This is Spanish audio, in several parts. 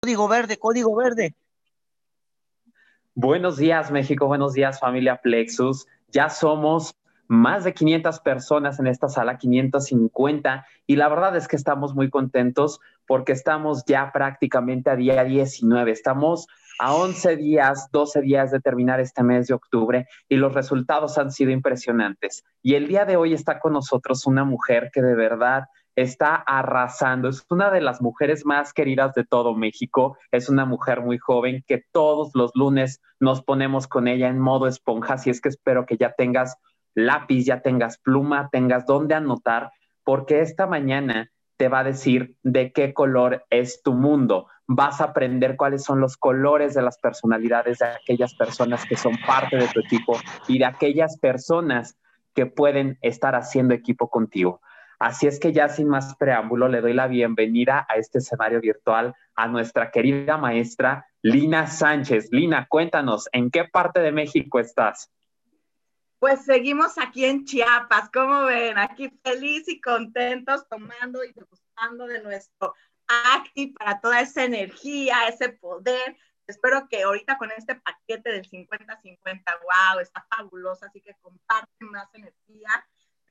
Código verde, código verde. Buenos días, México. Buenos días, familia Plexus. Ya somos más de 500 personas en esta sala, 550, y la verdad es que estamos muy contentos porque estamos ya prácticamente a día 19. Estamos a 11 días, 12 días de terminar este mes de octubre y los resultados han sido impresionantes. Y el día de hoy está con nosotros una mujer que de verdad está arrasando. Es una de las mujeres más queridas de todo México. Es una mujer muy joven que todos los lunes nos ponemos con ella en modo esponja. Así es que espero que ya tengas lápiz, ya tengas pluma, tengas dónde anotar, porque esta mañana te va a decir de qué color es tu mundo. Vas a aprender cuáles son los colores de las personalidades de aquellas personas que son parte de tu equipo y de aquellas personas que pueden estar haciendo equipo contigo. Así es que ya sin más preámbulo, le doy la bienvenida a este escenario virtual a nuestra querida maestra Lina Sánchez. Lina, cuéntanos, ¿en qué parte de México estás? Pues seguimos aquí en Chiapas, ¿cómo ven? Aquí feliz y contentos tomando y degustando de nuestro Acti para toda esa energía, ese poder. Espero que ahorita con este paquete del 50-50, wow, está fabuloso, así que comparten más energía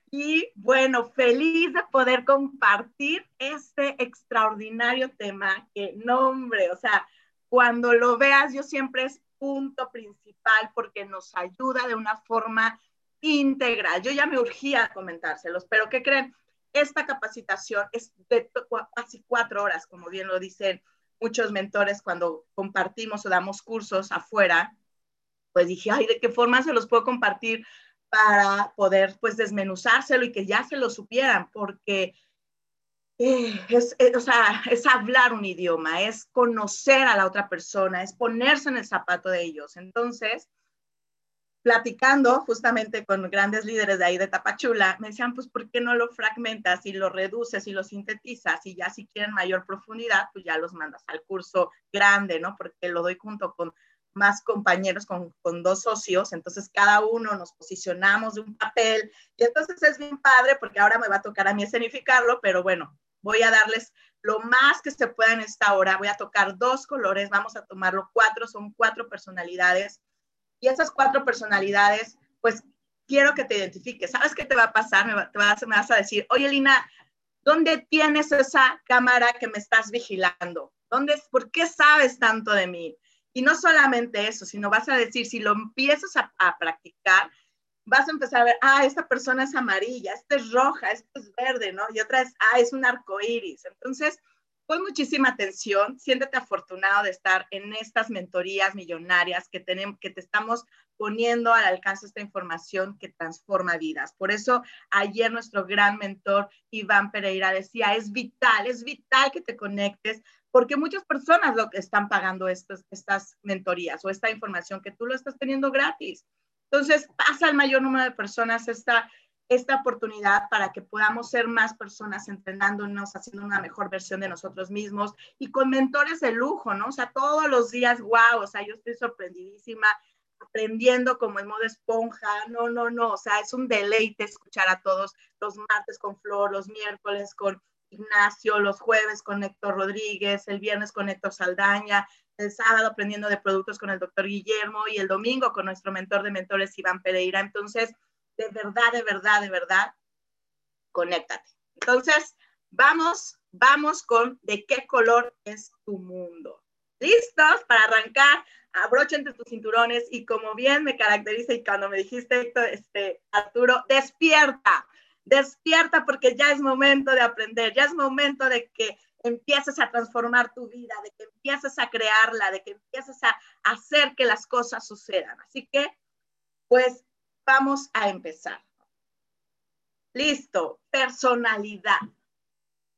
y bueno, feliz de poder compartir este extraordinario tema que, nombre, o sea, cuando lo veas, yo siempre es punto principal porque nos ayuda de una forma integral. Yo ya me urgía a comentárselos, pero ¿qué creen? Esta capacitación es de casi cuatro horas, como bien lo dicen muchos mentores cuando compartimos o damos cursos afuera. Pues dije, ay, ¿de qué forma se los puedo compartir para poder pues desmenuzárselo y que ya se lo supieran, porque eh, es, eh, o sea, es hablar un idioma, es conocer a la otra persona, es ponerse en el zapato de ellos. Entonces, platicando justamente con grandes líderes de ahí de Tapachula, me decían, pues, ¿por qué no lo fragmentas y lo reduces y lo sintetizas? Y ya si quieren mayor profundidad, pues ya los mandas al curso grande, ¿no? Porque lo doy junto con más compañeros con, con, dos socios, entonces cada uno nos posicionamos de un papel y entonces es bien padre porque ahora me va a tocar a mí escenificarlo, pero bueno, voy a darles lo más que se pueda en esta hora, voy a tocar dos colores, vamos a tomarlo cuatro, son cuatro personalidades y esas cuatro personalidades, pues quiero que te identifiques, ¿sabes qué te va a pasar? Me, te vas, me vas a decir, oye Lina, ¿dónde tienes esa cámara que me estás vigilando? ¿Dónde, ¿Por qué sabes tanto de mí? Y no solamente eso, sino vas a decir, si lo empiezas a, practicar, vas a empezar a ver, ah, esta persona es amarilla, esta es roja, esta es verde, ¿no? Y otra es, ah, es un arco iris. Entonces, pon muchísima atención, siéntete afortunado de estar en estas mentorías millonarias que, tenemos, que te estamos poniendo al alcance esta información que transforma vidas. Por eso ayer nuestro gran mentor Iván Pereira decía, es vital, es vital que te conectes porque muchas personas lo que están pagando estas, estas mentorías o esta información que tú lo estás teniendo gratis. Entonces, pasa al mayor número de personas esta, esta oportunidad para que podamos ser más personas entrenándonos, haciendo una mejor versión de nosotros mismos y con mentores de lujo, ¿no? O sea, todos los días, wow, o sea, yo estoy sorprendidísima aprendiendo como en modo esponja, no, no, no, o sea, es un deleite escuchar a todos los martes con Flor, los miércoles con Ignacio, los jueves con Héctor Rodríguez, el viernes con Héctor Saldaña, el sábado aprendiendo de productos con el doctor Guillermo y el domingo con nuestro mentor de mentores Iván Pereira. Entonces, de verdad, de verdad, de verdad, conéctate. Entonces, vamos, vamos con de qué color es tu mundo. ¿Listos para arrancar? entre tus cinturones y como bien me caracteriza y cuando me dijiste, este, Arturo, despierta Despierta porque ya es momento de aprender, ya es momento de que empieces a transformar tu vida, de que empieces a crearla, de que empieces a hacer que las cosas sucedan. Así que, pues, vamos a empezar. Listo, personalidad.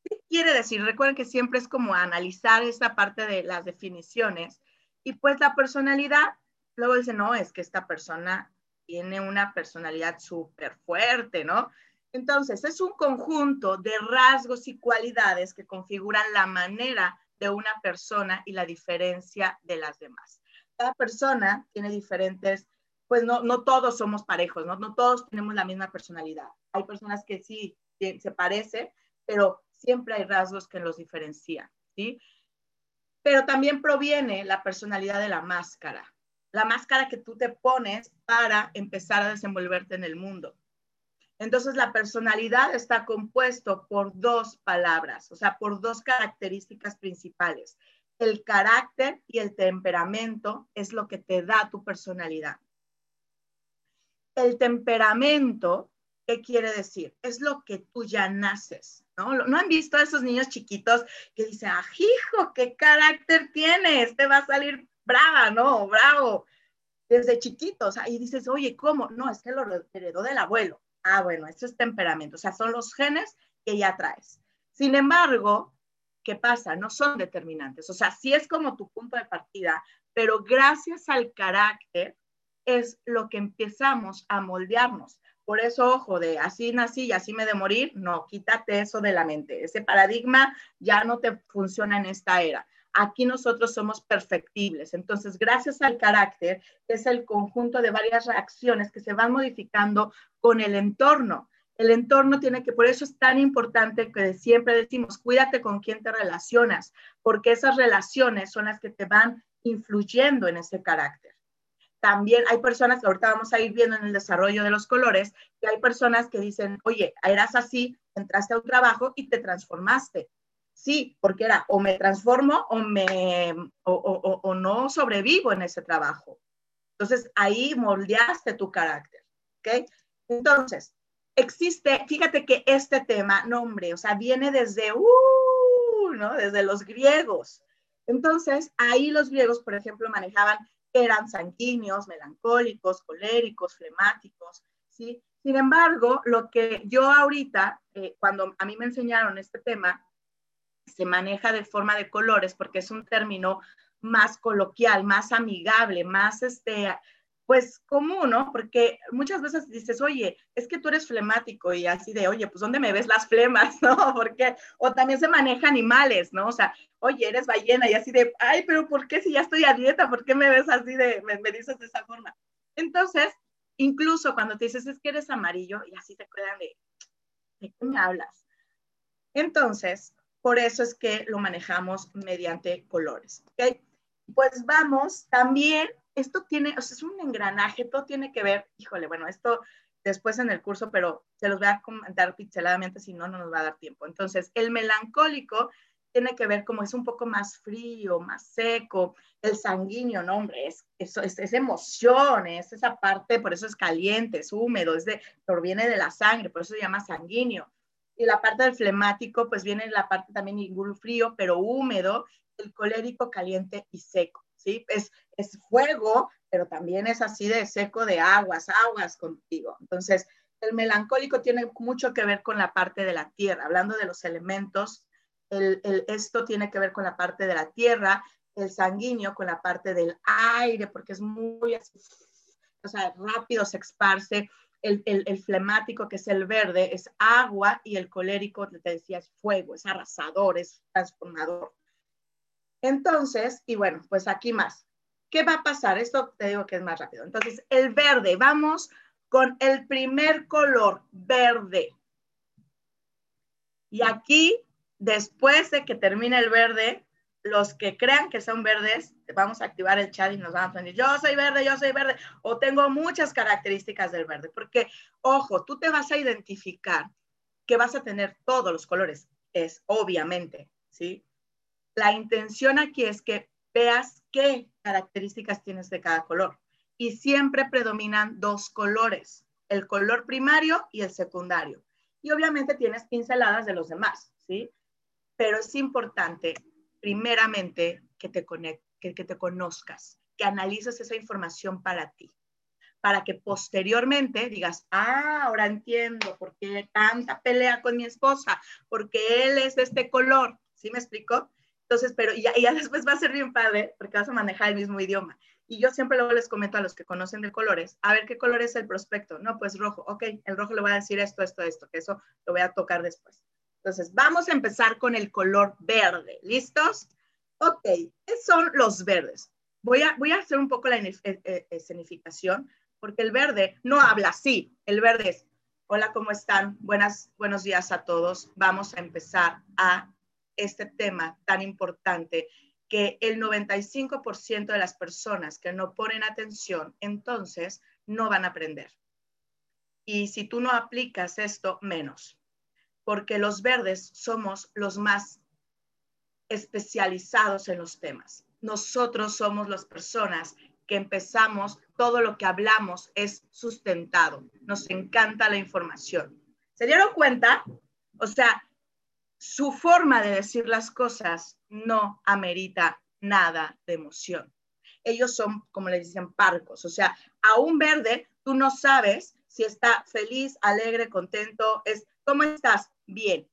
¿Qué quiere decir? Recuerden que siempre es como analizar esta parte de las definiciones. Y pues la personalidad, luego dice, no, es que esta persona tiene una personalidad súper fuerte, ¿no? Entonces, es un conjunto de rasgos y cualidades que configuran la manera de una persona y la diferencia de las demás. Cada persona tiene diferentes, pues no, no todos somos parejos, ¿no? no todos tenemos la misma personalidad. Hay personas que sí se parecen, pero siempre hay rasgos que los diferencian, ¿sí? pero también proviene la personalidad de la máscara, la máscara que tú te pones para empezar a desenvolverte en el mundo. Entonces, la personalidad está compuesto por dos palabras, o sea, por dos características principales. El carácter y el temperamento es lo que te da tu personalidad. El temperamento, ¿qué quiere decir? Es lo que tú ya naces, ¿no? ¿No han visto a esos niños chiquitos que dicen, ah, hijo, qué carácter tienes? Te va a salir brava, ¿no? Bravo. Desde chiquitos. Ahí dices, oye, ¿cómo? No, es que lo heredó del abuelo. Ah, bueno, eso es temperamento, o sea, son los genes que ya traes. Sin embargo, ¿qué pasa? No son determinantes, o sea, sí es como tu punto de partida, pero gracias al carácter es lo que empezamos a moldearnos. Por eso, ojo, de así nací y así me de morir, no, quítate eso de la mente. Ese paradigma ya no te funciona en esta era. Aquí nosotros somos perfectibles. Entonces, gracias al carácter, es el conjunto de varias reacciones que se van modificando con el entorno. El entorno tiene que, por eso es tan importante que siempre decimos, cuídate con quién te relacionas, porque esas relaciones son las que te van influyendo en ese carácter. También hay personas que ahorita vamos a ir viendo en el desarrollo de los colores, que hay personas que dicen, oye, eras así, entraste a un trabajo y te transformaste. Sí, porque era o me transformo o, me, o, no sobrevivo en ese trabajo. Entonces ahí moldeaste tu carácter. ¿ok? Entonces, existe, fíjate que este tema, nombre, o sea, viene desde, uh. Desde los griegos. Entonces, ahí los griegos, por ejemplo, manejaban, eran sanguíneos, melancólicos, coléricos, flemáticos, ¿sí? Sin embargo, lo que yo ahorita, eh, cuando a mí me enseñaron este tema, se maneja de forma de colores porque es un término más coloquial, más amigable, más este, pues común, ¿no? Porque muchas veces dices, oye, es que tú eres flemático y así de, oye, pues ¿dónde me ves las flemas, no? Porque, o también se maneja animales, ¿no? O sea, oye, eres ballena y así de, ay, pero ¿por qué si ya estoy a dieta? ¿Por qué me ves así de, me, dices de esa forma? Entonces, incluso cuando te dices, es que eres amarillo y así te quedan de, ¿de qué me hablas? Entonces, por eso es que lo manejamos mediante colores. ¿okay? Pues vamos, también, esto tiene, o sea, es un engranaje, todo tiene que ver, híjole, bueno, esto después en el curso, pero se los voy a comentar pixeladamente, si no, no nos va a dar tiempo. Entonces, el melancólico tiene que ver como es un poco más frío, más seco, el sanguíneo, no, hombre, es, es, es emoción, es esa parte, por eso es caliente, es húmedo, es de, proviene de la sangre, por eso se llama sanguíneo y la parte del flemático, pues viene la parte también igual frío, pero húmedo, el colérico caliente y seco, ¿sí? Es, es fuego, pero también es así de seco de aguas, aguas contigo. Entonces, el melancólico tiene mucho que ver con la parte de la tierra, hablando de los elementos, el, el, esto tiene que ver con la parte de la tierra, el sanguíneo con la parte del aire, porque es muy, o sea, rápido se esparce, el, flemático, que es el verde, es agua y el colérico, te decía, es fuego, es arrasador, es transformador. Entonces, y bueno, pues aquí más. ¿Qué va a pasar? Esto te digo que es más rápido. Entonces, el verde, vamos con el primer color, verde. Y aquí, después de que termine el verde, los que crean que son verdes, vamos a activar el chat y nos van a decir, yo soy verde, yo soy verde, o tengo muchas características del verde, porque, ojo, tú te vas a identificar que vas a tener todos los colores, es obviamente, ¿sí? La intención aquí es que veas qué características tienes de cada color. Y siempre predominan dos colores, el color primario y el secundario. Y obviamente tienes pinceladas de los demás, ¿sí? Pero es importante primeramente que te, que, que te conozcas, que analices esa información para ti, para que posteriormente digas, ah, ahora entiendo por qué tanta pelea con mi esposa, porque él es de este color, ¿sí me explico? Entonces, pero ya, ya después va a ser bien padre porque vas a manejar el mismo idioma. Y yo siempre luego les comento a los que conocen de colores, a ver qué color es el prospecto. No, pues rojo. Ok, el rojo le voy a decir esto, esto, esto, que eso lo voy a tocar después. Entonces, vamos a empezar con el color verde. ¿Listos? Ok, ¿qué son los verdes? Voy a, voy a hacer un poco la eh, eh, escenificación, porque el verde no habla así. El verde es, hola, ¿cómo están? Buenas, buenos días a todos. Vamos a empezar a este tema tan importante que el 95% de las personas que no ponen atención, entonces no van a aprender. Y si tú no aplicas esto, menos, porque los verdes somos los más especializados en los temas. Nosotros somos las personas que empezamos, todo lo que hablamos es sustentado. Nos encanta la información. ¿Se dieron cuenta? O sea, su forma de decir las cosas no amerita nada de emoción. Ellos son, como le dicen, parcos. O sea, a un verde, tú no sabes si está feliz, alegre, contento. Es, ¿cómo estás? Bien.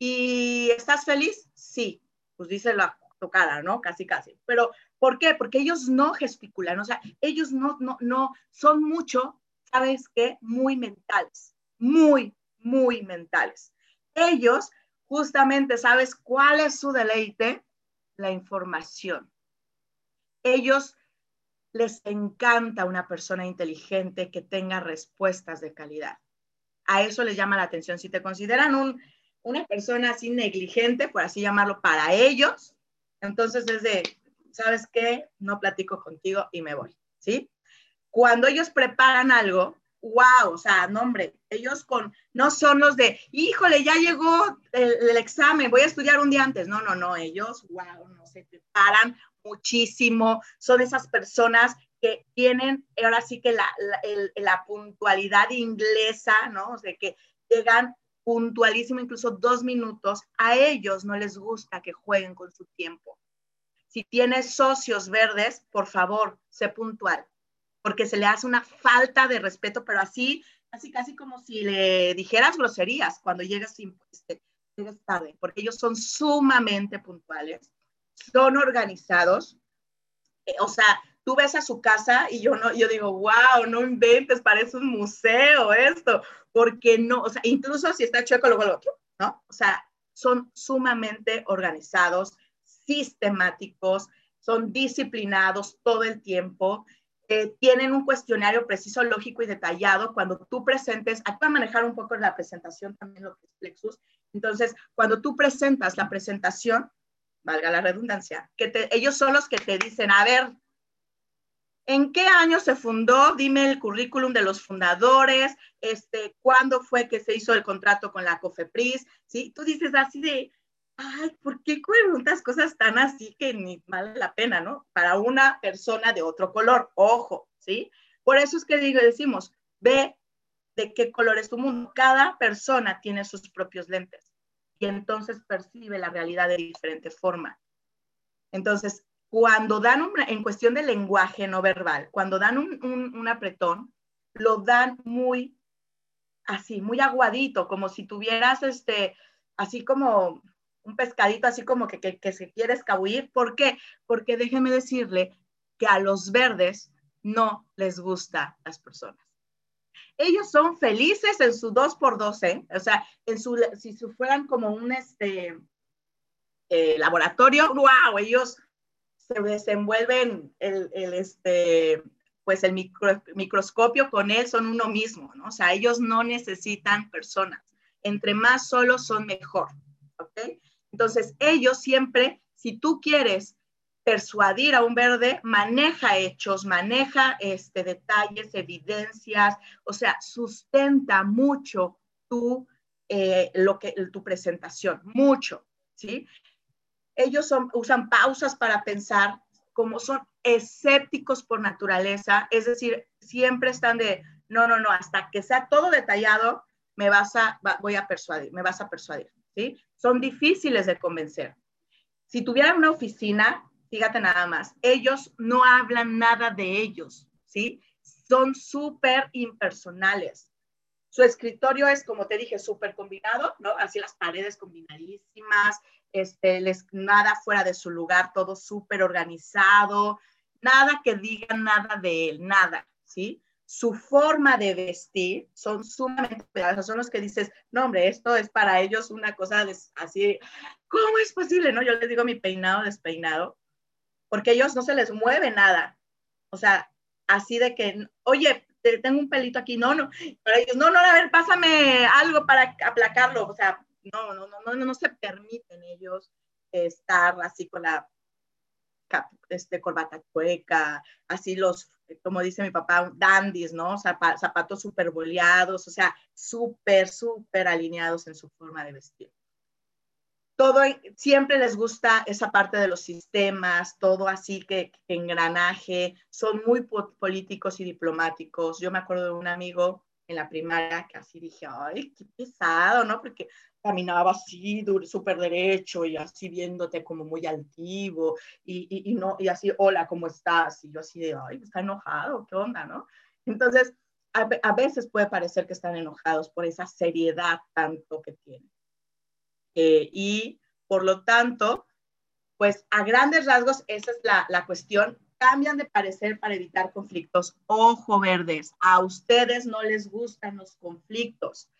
¿Y estás feliz? Sí. Pues dice la tu cara, ¿no? Casi, casi. Pero, ¿por qué? Porque ellos no gesticulan, o sea, ellos no, no, no, son mucho, ¿sabes qué? Muy mentales, muy, muy mentales. Ellos, justamente, ¿sabes cuál es su deleite? La información. Ellos les encanta una persona inteligente que tenga respuestas de calidad. A eso les llama la atención. Si te consideran un, una persona así negligente, por así llamarlo, para ellos, entonces es de, ¿sabes qué? No platico contigo y me voy, ¿sí? Cuando ellos preparan algo, wow, o sea, no hombre, ellos con, no son los de, híjole, ya llegó el, el, examen, voy a estudiar un día antes. No, no, no, ellos, wow, no se preparan muchísimo, son esas personas que tienen ahora sí que la, la, el, la puntualidad inglesa, ¿no? O sea, que llegan puntualísimo, incluso dos minutos, a ellos no les gusta que jueguen con su tiempo. Si tienes socios verdes, por favor, sé puntual, porque se le hace una falta de respeto, pero así, así casi como si le dijeras groserías cuando llegas, este, llegas tarde, porque ellos son sumamente puntuales son organizados. Eh, o sea, tú ves a su casa y yo no, yo digo, wow, no inventes, parece un museo esto, porque no, o sea, incluso si está chueco, luego el otro, ¿no? O sea, son sumamente organizados, sistemáticos, son disciplinados todo el tiempo, eh, tienen un cuestionario preciso, lógico y detallado. Cuando tú presentes, aquí va a manejar un poco la presentación también lo que es Plexus. Entonces, cuando tú presentas la presentación, valga la redundancia, que ellos son los que te dicen, a ver, ¿en qué año se fundó? Dime el currículum de los fundadores, este, cuándo fue que se hizo el contrato con la COFEPRIS, ¿sí? Tú dices así de, ay, ¿por qué preguntas cosas tan así que ni vale la pena, ¿no? Para una persona de otro color, ojo, ¿sí? Por eso es que digo, decimos, ve de qué color es tu mundo. Cada persona tiene sus propios lentes y entonces percibe la realidad de diferente forma. Entonces, cuando dan un, en cuestión de lenguaje no verbal, cuando dan un, un, un, apretón, lo dan muy así, muy aguadito, como si tuvieras este, así como un pescadito, así como que, que, que se quiere escabullir. ¿Por qué? Porque déjeme decirle que a los verdes no les gusta las personas ellos son felices en su 2 por 12 o sea, en su, si fueran como un este, eh, laboratorio, wow, ellos se desenvuelven el, el este, pues el micro, microscopio con él son uno mismo, ¿no? O sea, ellos no necesitan personas. Entre más solos son mejor, ¿ok? Entonces, ellos siempre, si tú quieres persuadir a un verde, maneja hechos, maneja este, detalles, evidencias, o sea, sustenta mucho tu, eh, lo que, tu presentación, mucho, ¿sí? Ellos usan pausas para pensar, como son escépticos por naturaleza, es decir, siempre están de, no, no, no, hasta que sea todo detallado, me vas a, voy a persuadir, me vas a persuadir, ¿sí? Son difíciles de convencer. Si tuvieran una oficina, fíjate nada más, ellos no hablan nada de ellos, ¿sí? Son súper impersonales. Su escritorio es, como te dije, súper combinado, ¿no? Así las paredes combinadísimas, este, les, nada fuera de su lugar, todo súper organizado, nada que diga nada de él, nada, ¿sí? Su forma de vestir son sumamente cuidadosos, son los que dices, no, hombre, esto es para ellos una cosa de, así, ¿cómo es posible? No, yo les digo mi peinado despeinado, porque ellos no se les mueve nada. O sea, así de que, oye, tengo un pelito aquí, no, no, para ellos, no, no, a ver, pásame algo para aplacarlo, o sea, no, no, no, no, no se permiten ellos estar así con la este, corbata chueca, así los, como dice mi papá, dandies, ¿no? zapatos súper boleados, o sea, súper, súper alineados en su forma de vestir. Todo, siempre les gusta esa parte de los sistemas, todo así que, engranaje, son muy políticos y diplomáticos. Yo me acuerdo de un amigo en la primaria que así dije, ay, qué pesado, ¿no? Porque caminaba así, súper derecho y así viéndote como muy altivo y, no, así, hola, ¿cómo estás? Y yo así de, ay, está enojado, ¿qué onda, no? Entonces, a, veces puede parecer que están enojados por esa seriedad tanto que tienen. Eh, y por lo tanto, pues a grandes rasgos, esa es la, la cuestión. Cambian de parecer para evitar conflictos. Ojo verdes, a ustedes no les gustan los conflictos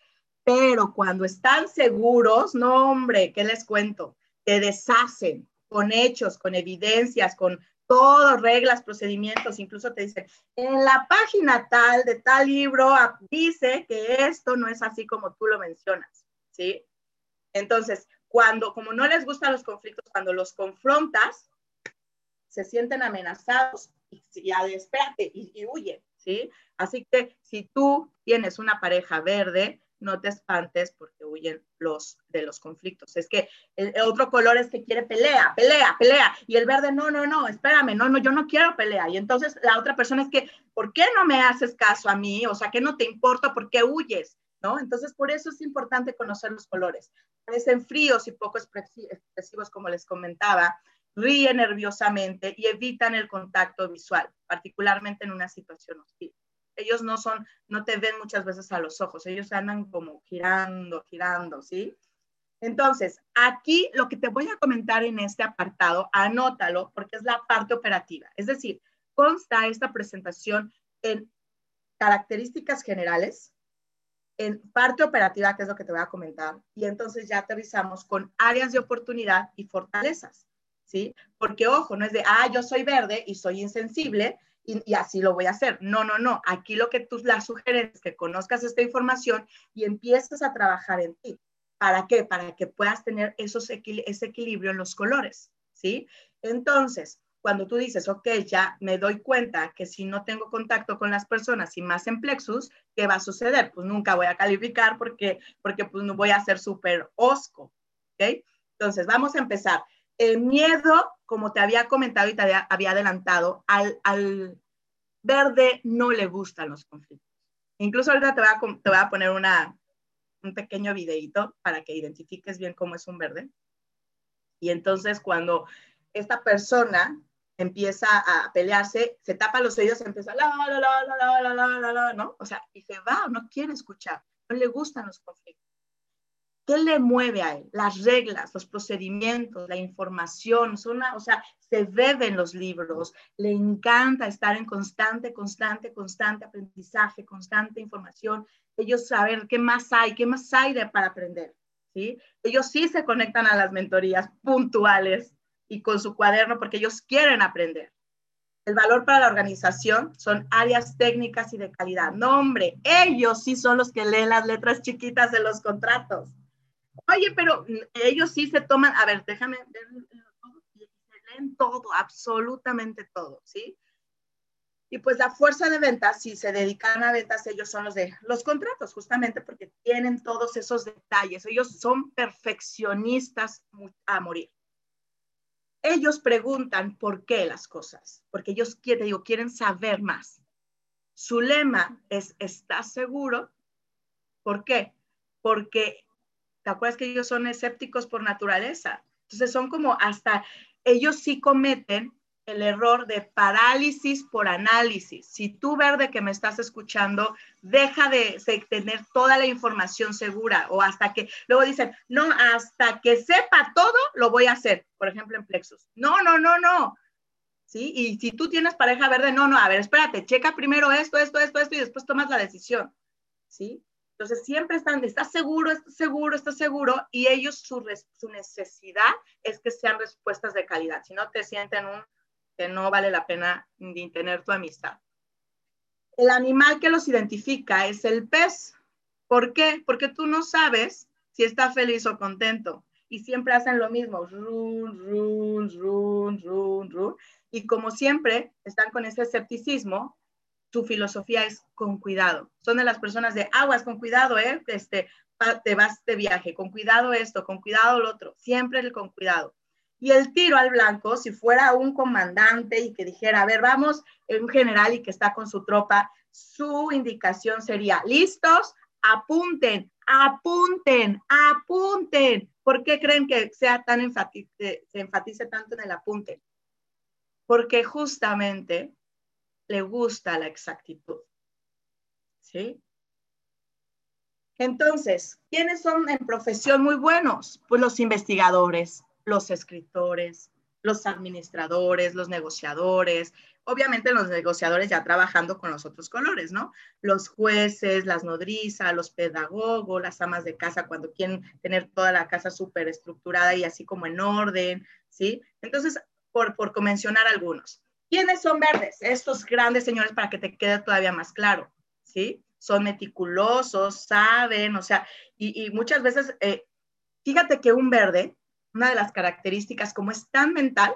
pero cuando están seguros, no hombre, ¿qué les cuento? Te deshacen con hechos, con evidencias, con todas reglas, procedimientos, incluso te dicen, en la página tal de tal libro dice que esto no es así como tú lo mencionas, ¿sí? Entonces, cuando, como no les gustan los conflictos, cuando los confrontas, se sienten amenazados y, ya espérate y, y huyen, ¿sí? Así que si tú tienes una pareja verde, no te espantes porque huyen los de los conflictos. Es que el, otro color es que quiere pelea, pelea, pelea. Y el verde, no, no, no, espérame, no, no, yo no quiero pelea. Y entonces la otra persona es que, ¿por qué no me haces caso a mí? O sea, ¿qué no te importa? ¿Por qué huyes? ¿No? Entonces, por eso es importante conocer los colores. Parecen fríos y poco expresivos, como les comentaba, ríen nerviosamente y evitan el contacto visual, particularmente en una situación hostil ellos no son, no te ven muchas veces a los ojos, ellos andan como girando, girando, ¿sí? Entonces, aquí lo que te voy a comentar en este apartado, anótalo porque es la parte operativa. Es decir, consta esta presentación en características generales, en parte operativa, que es lo que te voy a comentar, y entonces ya aterrizamos con áreas de oportunidad y fortalezas, ¿sí? Porque ojo, no es de, ah, yo soy verde y soy insensible, y, así lo voy a hacer. No, no, no. Aquí lo que tú la sugieres es que conozcas esta información y empieces a trabajar en ti. ¿Para qué? Para que puedas tener esos ese equilibrio en los colores, ¿sí? Entonces, cuando tú dices, ok, ya me doy cuenta que si no tengo contacto con las personas y más en plexus, ¿qué va a suceder? Pues nunca voy a calificar porque, porque pues no voy a ser súper osco, ¿ok? Entonces, vamos a empezar. El miedo, como te había comentado y te había, adelantado, al, al, verde no le gustan los conflictos. Incluso ahorita te voy a, te voy a poner una, un pequeño videito para que identifiques bien cómo es un verde. Y entonces cuando esta persona empieza a pelearse, se tapa los oídos, empieza la, la, la, la, la, la, la, la, ¿no? O sea, y se va, no quiere escuchar, no le gustan los conflictos. ¿Qué le mueve a él? Las reglas, los procedimientos, la información, son o sea, se beben los libros, le encanta estar en constante, constante, constante aprendizaje, constante información. Ellos saben qué más hay, qué más hay de, para aprender, ¿sí? Ellos sí se conectan a las mentorías puntuales y con su cuaderno porque ellos quieren aprender. El valor para la organización son áreas técnicas y de calidad. No, hombre, ellos sí son los que leen las letras chiquitas de los contratos Oye, pero ellos sí se toman, a ver, déjame leen todo, absolutamente todo, ¿sí? Y pues la fuerza de ventas, si se dedican a ventas, ellos son los de los contratos, justamente porque tienen todos esos detalles. Ellos son perfeccionistas a morir. Ellos preguntan por qué las cosas, porque ellos quieren, digo, quieren saber más. Su lema es, ¿estás seguro? ¿Por qué? Porque ¿Te acuerdas que ellos son escépticos por naturaleza? Entonces son como hasta, ellos sí cometen el error de parálisis por análisis. Si tú, verde, que me estás escuchando, deja de tener toda la información segura o hasta que, luego dicen, no, hasta que sepa todo, lo voy a hacer, por ejemplo, en Plexus. No, no, no, no. ¿Sí? Y si tú tienes pareja verde, no, no, a ver, espérate, checa primero esto, esto, esto, esto y después tomas la decisión. ¿Sí? Entonces siempre están, ¿estás seguro? ¿Estás seguro? ¿Estás seguro? Y ellos su, su necesidad es que sean respuestas de calidad. Si no te sienten un, que no vale la pena ni tener tu amistad. El animal que los identifica es el pez. ¿Por qué? Porque tú no sabes si está feliz o contento. y siempre hacen lo mismo, run, run, run, run, run. Y como siempre están con ese escepticismo, su filosofía es con cuidado. Son de las personas de aguas, con cuidado, ¿eh? Este, te vas de viaje, con cuidado esto, con cuidado lo otro, siempre el con cuidado. Y el tiro al blanco, si fuera un comandante y que dijera, a ver, vamos, un general y que está con su tropa, su indicación sería, listos, apunten, apunten, apunten. ¿Por qué creen que sea tan se enfatice tanto en el apunte? Porque justamente le gusta la exactitud. ¿Sí? Entonces, ¿quiénes son en profesión muy buenos? Pues los investigadores, los escritores, los administradores, los negociadores, obviamente los negociadores ya trabajando con los otros colores, ¿no? Los jueces, las nodrizas, los pedagogos, las amas de casa cuando quieren tener toda la casa súper estructurada y así como en orden, ¿sí? Entonces, por, por mencionar algunos. ¿Quiénes son verdes? Estos grandes señores para que te quede todavía más claro, ¿sí? Son meticulosos, saben, o sea, y, muchas veces, eh, fíjate que un verde, una de las características, como es tan mental,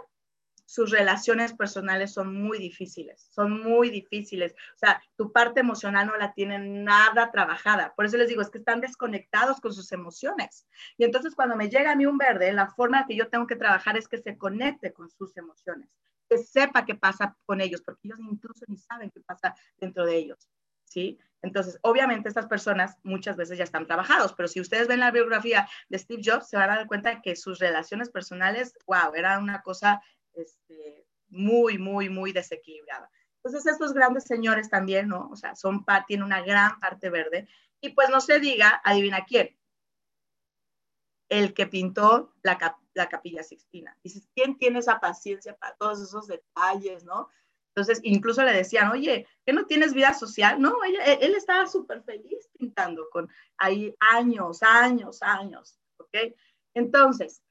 sus relaciones personales son muy difíciles, son muy difíciles. O sea, tu parte emocional no la tienen nada trabajada. Por eso les digo, es que están desconectados con sus emociones. Y entonces cuando me llega a mí un verde, la forma que yo tengo que trabajar es que se conecte con sus emociones que sepa qué pasa con ellos, porque ellos incluso ni saben qué pasa dentro de ellos, ¿sí? Entonces, obviamente estas personas muchas veces ya están trabajados, pero si ustedes ven la biografía de Steve Jobs, se van a dar cuenta que sus relaciones personales, wow, era una cosa este, muy, muy, muy desequilibrada. Entonces, estos grandes señores también, ¿no? O sea, son, tienen una gran parte verde. Y pues no se diga, adivina quién, el que pintó la, la capilla sixtina. Dices, ¿quién tiene esa paciencia para todos esos detalles, no? Entonces, incluso le decían, oye, ¿qué no tienes vida social? No, él estaba súper feliz pintando con ahí años, años, años, ¿ok? Entonces,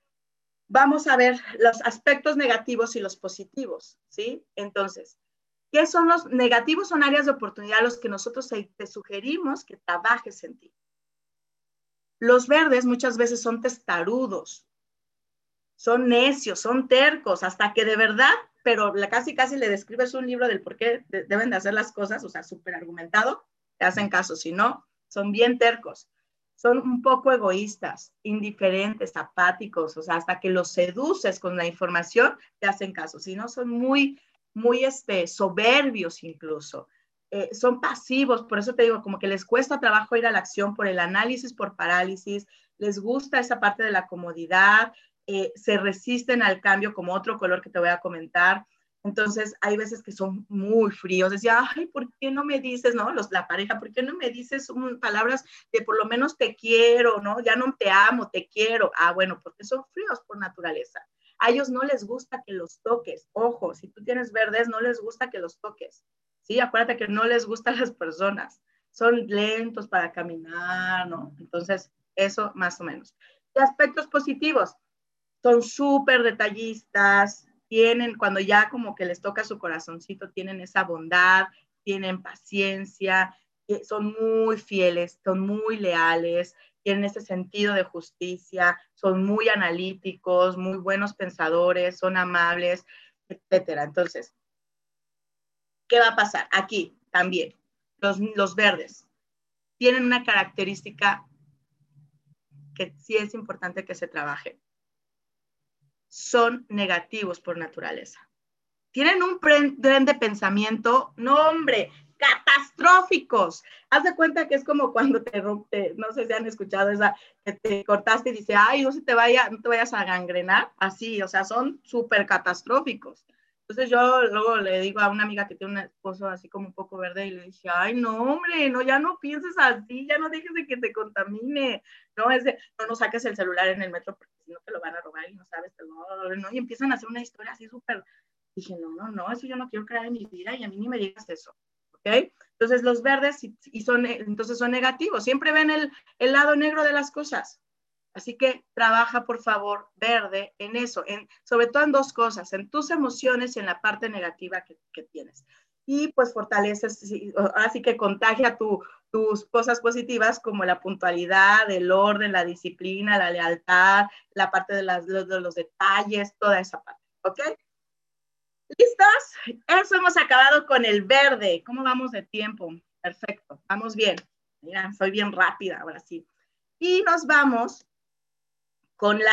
vamos a ver los aspectos negativos y los positivos, ¿sí? Entonces, ¿qué son los negativos? Son áreas de oportunidad los que nosotros te sugerimos que trabajes en ti. Los verdes muchas veces son testarudos, son necios, son tercos, hasta que de verdad, pero casi casi le describes un libro del por qué deben de hacer las cosas, o sea, súper argumentado, te hacen caso, si no, son bien tercos, son un poco egoístas, indiferentes, apáticos, o sea, hasta que los seduces con la información, te hacen caso, si no, son muy, muy este, soberbios incluso. Eh, son pasivos, por eso te digo, como que les cuesta trabajo ir a la acción por el análisis, por parálisis, les gusta esa parte de la comodidad, eh, se resisten al cambio como otro color que te voy a comentar. Entonces, hay veces que son muy fríos. Decía, ay, ¿por qué no me dices, no? Los, la pareja, ¿por qué no me dices palabras de por lo menos te quiero, no? Ya no te amo, te quiero. Ah, bueno, porque son fríos por naturaleza. A ellos no les gusta que los toques. Ojo, si tú tienes verdes, no les gusta que los toques. Sí, acuérdate que no les gustan las personas. Son lentos para caminar, ¿no? Entonces, eso más o menos. Y aspectos positivos son súper detallistas, tienen, cuando ya como que les toca su corazoncito, tienen esa bondad, tienen paciencia, eh, son muy fieles, son muy leales, tienen ese sentido de justicia, son muy analíticos, muy buenos pensadores, son amables, etcétera. Entonces, ¿qué va a pasar? Aquí también, los, los verdes tienen una característica que sí es importante que se trabaje son negativos por naturaleza. Tienen un tren de pensamiento, no hombre, catastróficos. Haz de cuenta que es como cuando te rompe, no sé si han escuchado esa, que te cortaste y dice, ay, no se te vaya, no te vayas a gangrenar, así, o sea, son súper catastróficos. Entonces yo luego le digo a una amiga que tiene un esposo así como un poco verde y le dije, ay, no, hombre, no, ya no pienses así, ya no dejes de que te contamine, no, es de, no, no saques el celular en el metro porque si no te lo van a robar y no sabes, ¿no? Y empiezan a hacer una historia así súper, dije, no, no, no, eso yo no quiero crear en mi vida y a mí ni me digas eso, ¿ok? Entonces los verdes y, son, entonces son negativos, siempre ven el, el lado negro de las cosas, Así que trabaja, por favor, verde en eso, en, sobre todo en dos cosas, en tus emociones y en la parte negativa que, tienes. y pues fortaleces, así que contagia tus cosas positivas como la puntualidad, el orden, la disciplina, la lealtad, la parte de, las, de los detalles, toda esa parte, ¿ok? ¿Listos? Eso hemos acabado con el verde. ¿Cómo vamos de tiempo? Perfecto, vamos bien. Mira, soy bien rápida ahora sí. Y nos vamos con la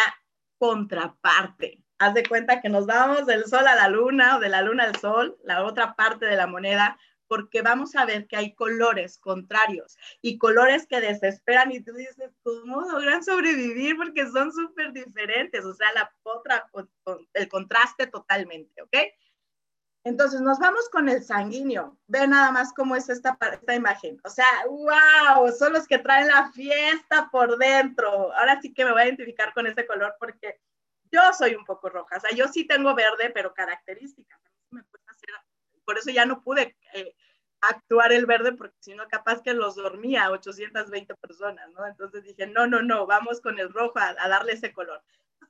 contraparte. Haz de cuenta que nos vamos del sol a la luna o de la luna al sol, la otra parte de la moneda, porque vamos a ver que hay colores contrarios y colores que desesperan y tú dices, ¿cómo logran sobrevivir? Porque son súper diferentes, o sea, la otra, el contraste totalmente, ¿ok? Entonces nos vamos con el sanguíneo. Ve nada más cómo es esta, esta imagen. O sea, wow, son los que traen la fiesta por dentro. Ahora sí que me voy a identificar con ese color porque yo soy un poco roja. O sea, yo sí tengo verde, pero características. por eso ya no pude eh, actuar el verde porque si no capaz que los dormía 820 personas, ¿no? Entonces dije, no, no, no, vamos con el rojo a darle ese color.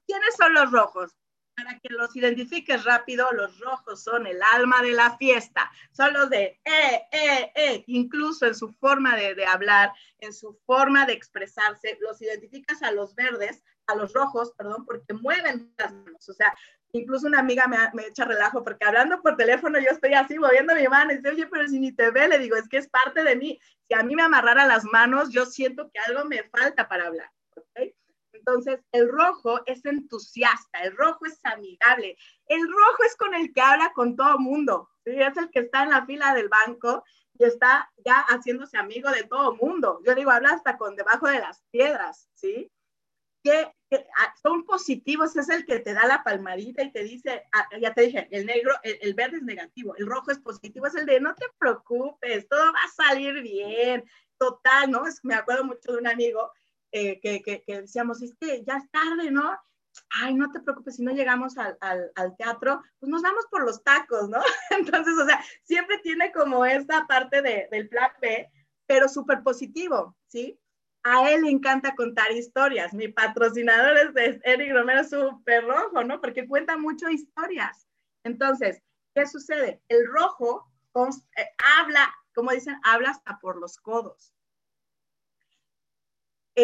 ¿Quiénes son los rojos? Para que los identifiques rápido, los rojos son el alma de la fiesta, son los de eh, eh, eh, incluso en su forma de, de, hablar, en su forma de expresarse, los identificas a los verdes, a los rojos, perdón, porque mueven las manos, o sea, incluso una amiga me, me, echa relajo porque hablando por teléfono yo estoy así moviendo mi mano y dice, oye, pero si ni te ve, le digo, es que es parte de mí. Si a mí me amarrara las manos, yo siento que algo me falta para hablar. ¿okay? Entonces, el rojo es entusiasta, el rojo es amigable, el rojo es con el que habla con todo mundo, es el que está en la fila del banco y está ya haciéndose amigo de todo mundo. Yo digo, habla hasta con debajo de las piedras, ¿sí? Que, ah, son positivos, es el que te da la palmadita y te dice, ah, ya te dije, el negro, el, verde es negativo, el rojo es positivo, es el de no te preocupes, todo va a salir bien, total, ¿no? Es, me acuerdo mucho de un amigo eh, que, que, que, decíamos, es que ya es tarde, ¿no? Ay, no te preocupes, si no llegamos al, al, al, teatro, pues nos vamos por los tacos, ¿no? Entonces, o sea, siempre tiene como esta parte de, del plan B, pero súper positivo, ¿sí? A él le encanta contar historias. Mi patrocinador es Eric Romero, súper rojo, ¿no? Porque cuenta mucho historias. Entonces, ¿qué sucede? El rojo eh, habla, como dicen, habla hasta por los codos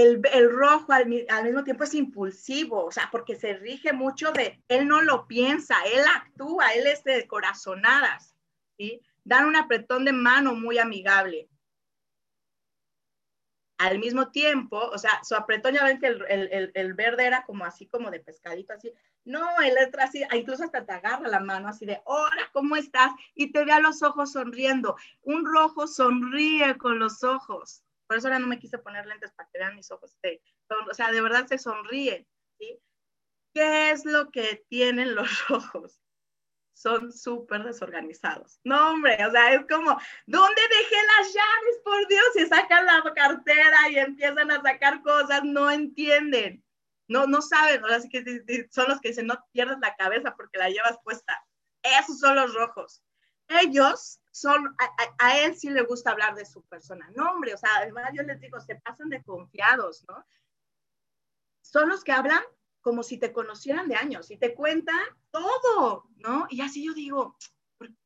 el, rojo al, mismo tiempo es impulsivo, o sea, porque se rige mucho de, él no lo piensa, él actúa, él es de corazonadas, ¿sí? Dan un apretón de mano muy amigable. Al mismo tiempo, o sea, su apretón, ya ven que el, verde era como así, como de pescadito, así. No, el otro así, incluso hasta te agarra la mano así de, hola, ¿cómo estás? Y te ve a los ojos sonriendo. Un rojo sonríe con los ojos. Por eso ahora no me quise poner lentes para que vean mis ojos. o sea, de verdad se sonríe. ¿sí? ¿Qué es lo que tienen los ojos? Son súper desorganizados. No, hombre, o sea, es como, ¿dónde dejé las llaves? Por Dios, y sacan la cartera y empiezan a sacar cosas, no entienden. No, no saben, así que son los que dicen, no pierdas la cabeza porque la llevas puesta. Esos son los rojos. Ellos son, a, él sí le gusta hablar de su persona. No, hombre, o sea, además yo les digo, se pasan de confiados, ¿no? Son los que hablan como si te conocieran de años y te cuentan todo, ¿no? Y así yo digo,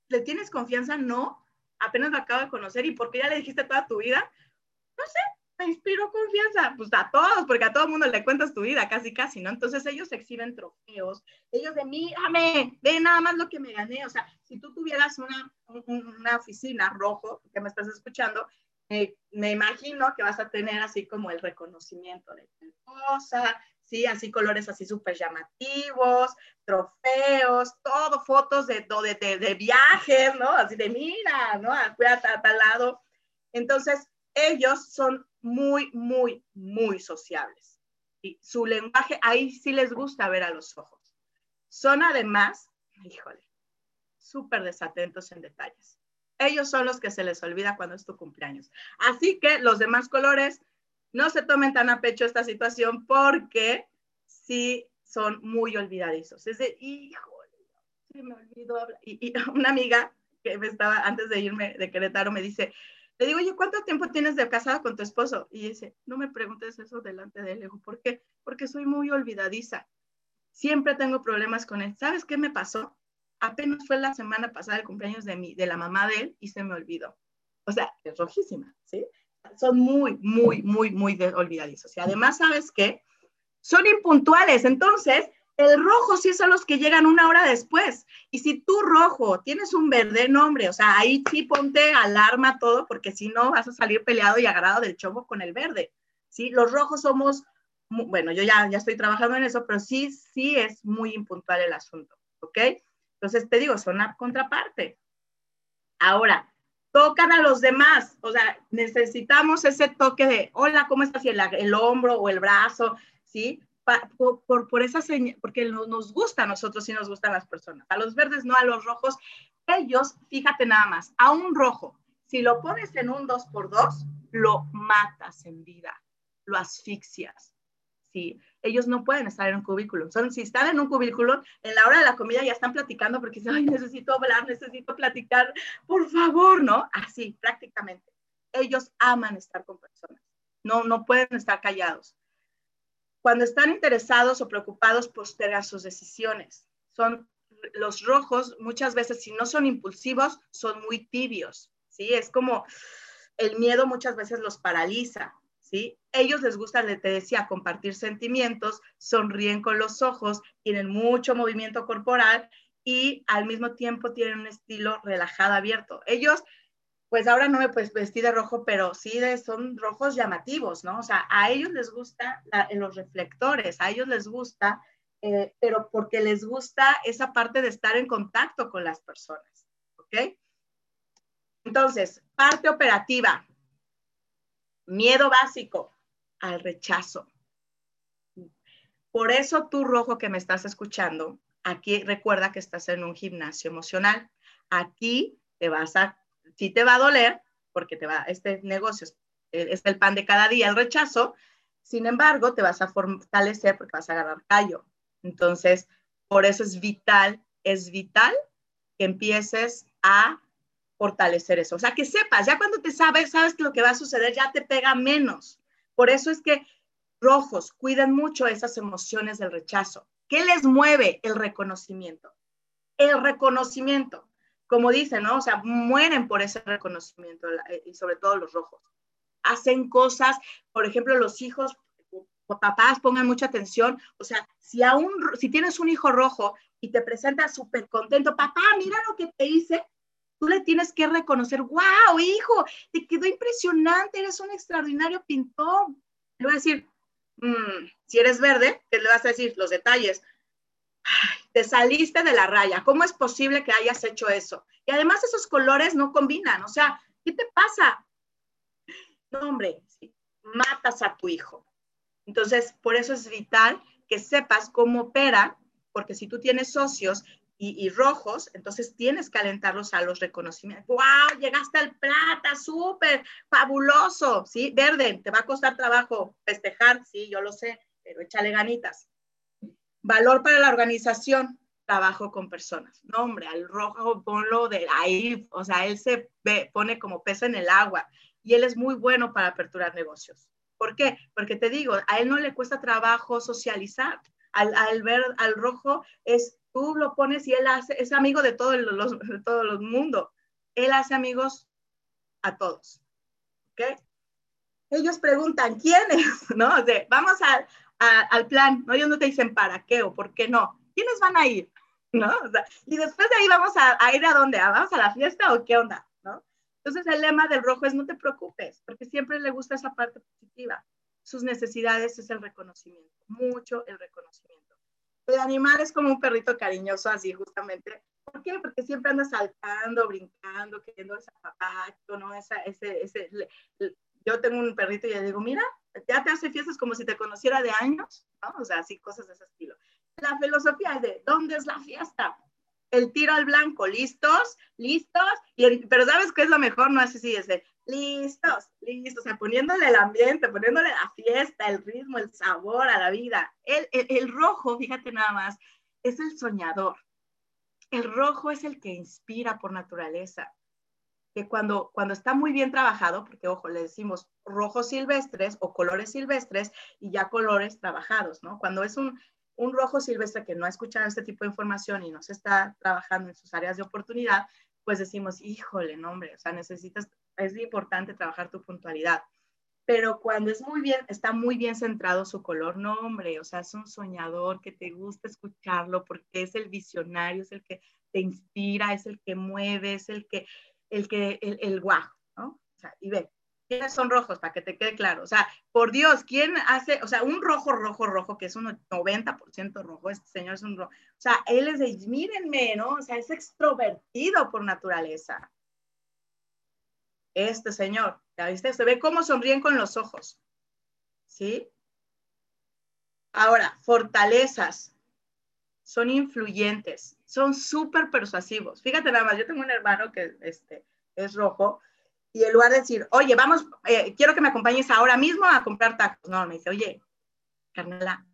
¿le tienes confianza? No, apenas lo acabo de conocer y porque ya le dijiste toda tu vida, no sé, me inspiro confianza, pues a todos, porque a todo el mundo le cuentas tu vida, casi, casi, ¿no? Entonces ellos exhiben trofeos, ellos de mírame, ve nada más lo que me gané, o sea, si tú tuvieras una, una oficina rojo, que me estás escuchando, eh, me imagino que vas a tener así como el reconocimiento de tu cosa, sí, así colores así súper llamativos, trofeos, todo, fotos de, de, de, viajes, ¿no? Así de mira, ¿no? Fui a tal lado. Entonces, ellos son muy, muy, muy sociables. Y su lenguaje, ahí sí les gusta ver a los ojos. Son además, híjole, súper desatentos en detalles. Ellos son los que se les olvida cuando es tu cumpleaños. Así que los demás colores no se tomen tan a pecho esta situación porque sí son muy olvidadizos. Es de, híjole, se me olvidó hablar. Y, y una amiga que me estaba, antes de irme de Querétaro, me dice, le digo, oye, ¿cuánto tiempo tienes de casada con tu esposo? Y dice, no me preguntes eso delante de él. Le digo, ¿por qué? Porque soy muy olvidadiza. Siempre tengo problemas con él. ¿Sabes qué me pasó? apenas fue la semana pasada el cumpleaños de, mi, de la mamá de él y se me olvidó. O sea, es rojísima, ¿sí? Son muy, muy, muy, muy olvidadizos. Y además, ¿sabes qué? Son impuntuales. Entonces, el rojo sí son los que llegan una hora después. Y si tú rojo tienes un verde nombre, o sea, ahí sí ponte alarma todo, porque si no vas a salir peleado y agarrado del chombo con el verde. ¿sí? Los rojos somos, bueno, yo ya, ya estoy trabajando en eso, pero sí, sí es muy impuntual el asunto, ¿ok? Entonces te digo, son una contraparte. Ahora, tocan a los demás, o sea, necesitamos ese toque de, hola, ¿cómo estás? Y el, el hombro o el brazo, ¿sí? Por, por, esa señal, porque nos gusta a nosotros y nos gustan las personas. A los verdes, no a los rojos. Ellos, fíjate nada más, a un rojo, si lo pones en un 2 por 2 lo matas en vida, lo asfixias. ¿sí? Ellos no pueden estar en un cubículo. Son, si están en un cubículo, en la hora de la comida ya están platicando porque dicen, necesito hablar, necesito platicar, por favor, ¿no? Así, prácticamente. Ellos aman estar con personas. No, no pueden estar callados. Cuando están interesados o preocupados, postergan sus decisiones. Son los rojos, muchas veces, si no son impulsivos, son muy tibios, ¿sí? Es como el miedo muchas veces los paraliza, ¿sí? Ellos les gusta, te decía, compartir sentimientos, sonríen con los ojos, tienen mucho movimiento corporal y al mismo tiempo tienen un estilo relajado, abierto. Ellos, pues ahora no me puedes vestir de rojo, pero sí son rojos llamativos, ¿no? O sea, a ellos les gusta los reflectores, a ellos les gusta, eh, pero porque les gusta esa parte de estar en contacto con las personas, ¿ok? Entonces, parte operativa, Miedo básico al rechazo. Por eso tú, rojo, que me estás escuchando, aquí recuerda que estás en un gimnasio emocional. Aquí te vas a, sí te va a doler, porque te va, este negocio es, es el pan de cada día, el rechazo. Sin embargo, te vas a fortalecer porque vas a agarrar callo. Entonces, por eso es vital, es vital que empieces a fortalecer eso. O sea, que sepas, ya cuando te sabes, sabes lo que va a suceder, ya te pega menos. Por eso es que rojos cuidan mucho esas emociones del rechazo. ¿Qué les mueve? El reconocimiento. El reconocimiento. Como dicen, ¿no? O sea, mueren por ese reconocimiento eh, y sobre todo los rojos. Hacen cosas, por ejemplo, los hijos, papás pongan mucha atención. O sea, si, aún, si tienes un hijo rojo y te presenta súper contento, papá, mira lo que te hice, tú le tienes que reconocer, wow, hijo, te quedó impresionante, eres un extraordinario pintor. Le voy a decir, mm, si eres verde, ¿qué le vas a decir? Los detalles. Te saliste de la raya, ¿cómo es posible que hayas hecho eso? Y además esos colores no combinan, o sea, ¿qué te pasa? No, hombre, matas a tu hijo. Entonces, por eso es vital que sepas cómo opera, porque si tú tienes socios y, rojos, entonces tienes que alentarlos a los reconocimientos. ¡Wow! Llegaste al plata, súper, fabuloso, ¿sí? Verde, te va a costar trabajo festejar, sí, yo lo sé, pero échale ganitas. Valor para la organización, trabajo con personas. No, hombre, al rojo ponlo de ahí, o sea, él se pone como pez en el agua y él es muy bueno para aperturar negocios. ¿Por qué? Porque te digo, a él no le cuesta trabajo socializar. Al, al ver al rojo es tú lo pones y él hace, es amigo de todo, los, todo el mundo. Él hace amigos a todos. ¿Ok? Ellos preguntan, ¿quiénes? ¿No? O sea, vamos al plan, ¿no? Ellos no te dicen para qué o por qué no. ¿Quiénes van a ir? ¿No? O sea, y después de ahí vamos a, a, ir a dónde? ¿Vamos a la fiesta o qué onda? ¿No? Entonces el lema del rojo es no te preocupes, porque siempre le gusta esa parte positiva. Sus necesidades es el reconocimiento, mucho el reconocimiento. El animal es como un perrito cariñoso, así justamente. ¿Por qué? Porque siempre anda saltando, brincando, queriendo ese zapato, ¿no? Ese, ese, yo tengo un perrito y le digo, mira, ya te hace fiestas como si te conociera de años, ¿no? O sea, así cosas de ese estilo. La filosofía es de, ¿dónde es la fiesta? El tiro al blanco, listos, listos, y pero ¿sabes qué es lo mejor? No así, es de, listos, listos, o sea, poniéndole el ambiente, poniéndole la fiesta, el ritmo, el sabor a la vida. El, el, rojo, fíjate nada más, es el soñador. El rojo es el que inspira por naturaleza. Que cuando, cuando está muy bien trabajado, porque ojo, le decimos rojos silvestres o colores silvestres y ya colores trabajados, ¿no? Cuando es un, un rojo silvestre que no ha escuchado este tipo de información y no se está trabajando en sus áreas de oportunidad, pues decimos, híjole, no, hombre, o sea, necesitas, es importante trabajar tu puntualidad. Pero cuando es muy bien, está muy bien centrado su color, no, hombre, o sea, es un soñador que te gusta escucharlo porque es el visionario, es el que te inspira, es el que mueve, es el que, el que, el, el ¿no? O sea, y ve, ¿quiénes son rojos? Para que te quede claro. O sea, por Dios, ¿quién hace, o sea, un rojo, rojo, rojo, que es un 90% rojo, este señor es un rojo. O sea, él es de, mírenme, ¿no? O sea, es extrovertido por naturaleza. Este señor, ¿ya viste? Se ve cómo sonríen con los ojos. ¿Sí? Ahora, fortalezas. Son influyentes, son súper persuasivos. Fíjate nada más, yo tengo un hermano que este, es rojo y en lugar de decir, oye, vamos, eh, quiero que me acompañes ahora mismo a comprar tacos. No, me dice, oye, Carmela,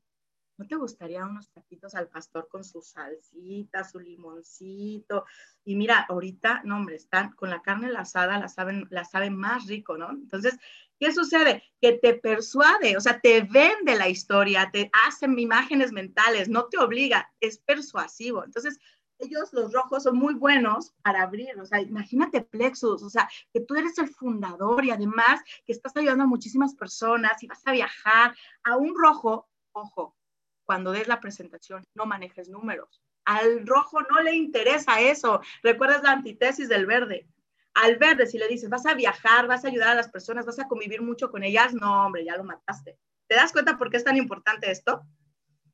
¿no te gustaría unos taquitos al pastor con su salsita, su limoncito? Y mira, ahorita, no, hombre, están con la carne lasada, la saben, la saben más rico, ¿no? Entonces, ¿qué sucede? Que te persuade, o sea, te vende la historia, te hacen imágenes mentales, no te obliga, es persuasivo. Entonces, ellos, los rojos, son muy buenos para abrir, o sea, imagínate Plexus, o sea, que tú eres el fundador y además que estás ayudando a muchísimas personas y vas a viajar a un rojo, ojo, cuando des la presentación, no manejes números. Al rojo no le interesa eso. ¿Recuerdas la antítesis del verde? Al verde, si le dices, vas a viajar, vas a ayudar a las personas, vas a convivir mucho con ellas, no, hombre, ya lo mataste. ¿Te das cuenta por qué es tan importante esto?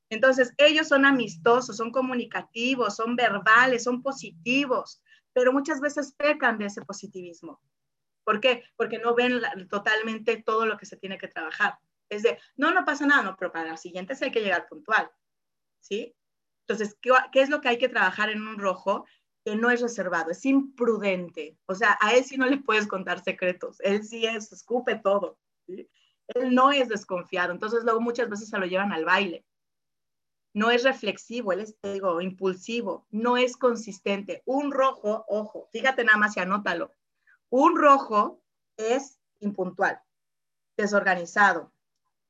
Entonces, ellos son amistosos, son comunicativos, son verbales, son positivos, pero muchas veces pecan de ese positivismo. ¿Por qué? Porque no ven totalmente todo lo que se tiene que trabajar. Es de, no, no pasa nada, no, pero para la siguiente sí hay que llegar puntual. ¿Sí? Entonces, ¿qué, es lo que hay que trabajar en un rojo? Que no es reservado, es imprudente. O sea, a él sí no le puedes contar secretos. Él sí es, escupe todo. Él no es desconfiado. Entonces, luego muchas veces se lo llevan al baile no es reflexivo, él es, digo, impulsivo, no es consistente. Un rojo, ojo, fíjate nada más y anótalo. Un rojo es impuntual, desorganizado,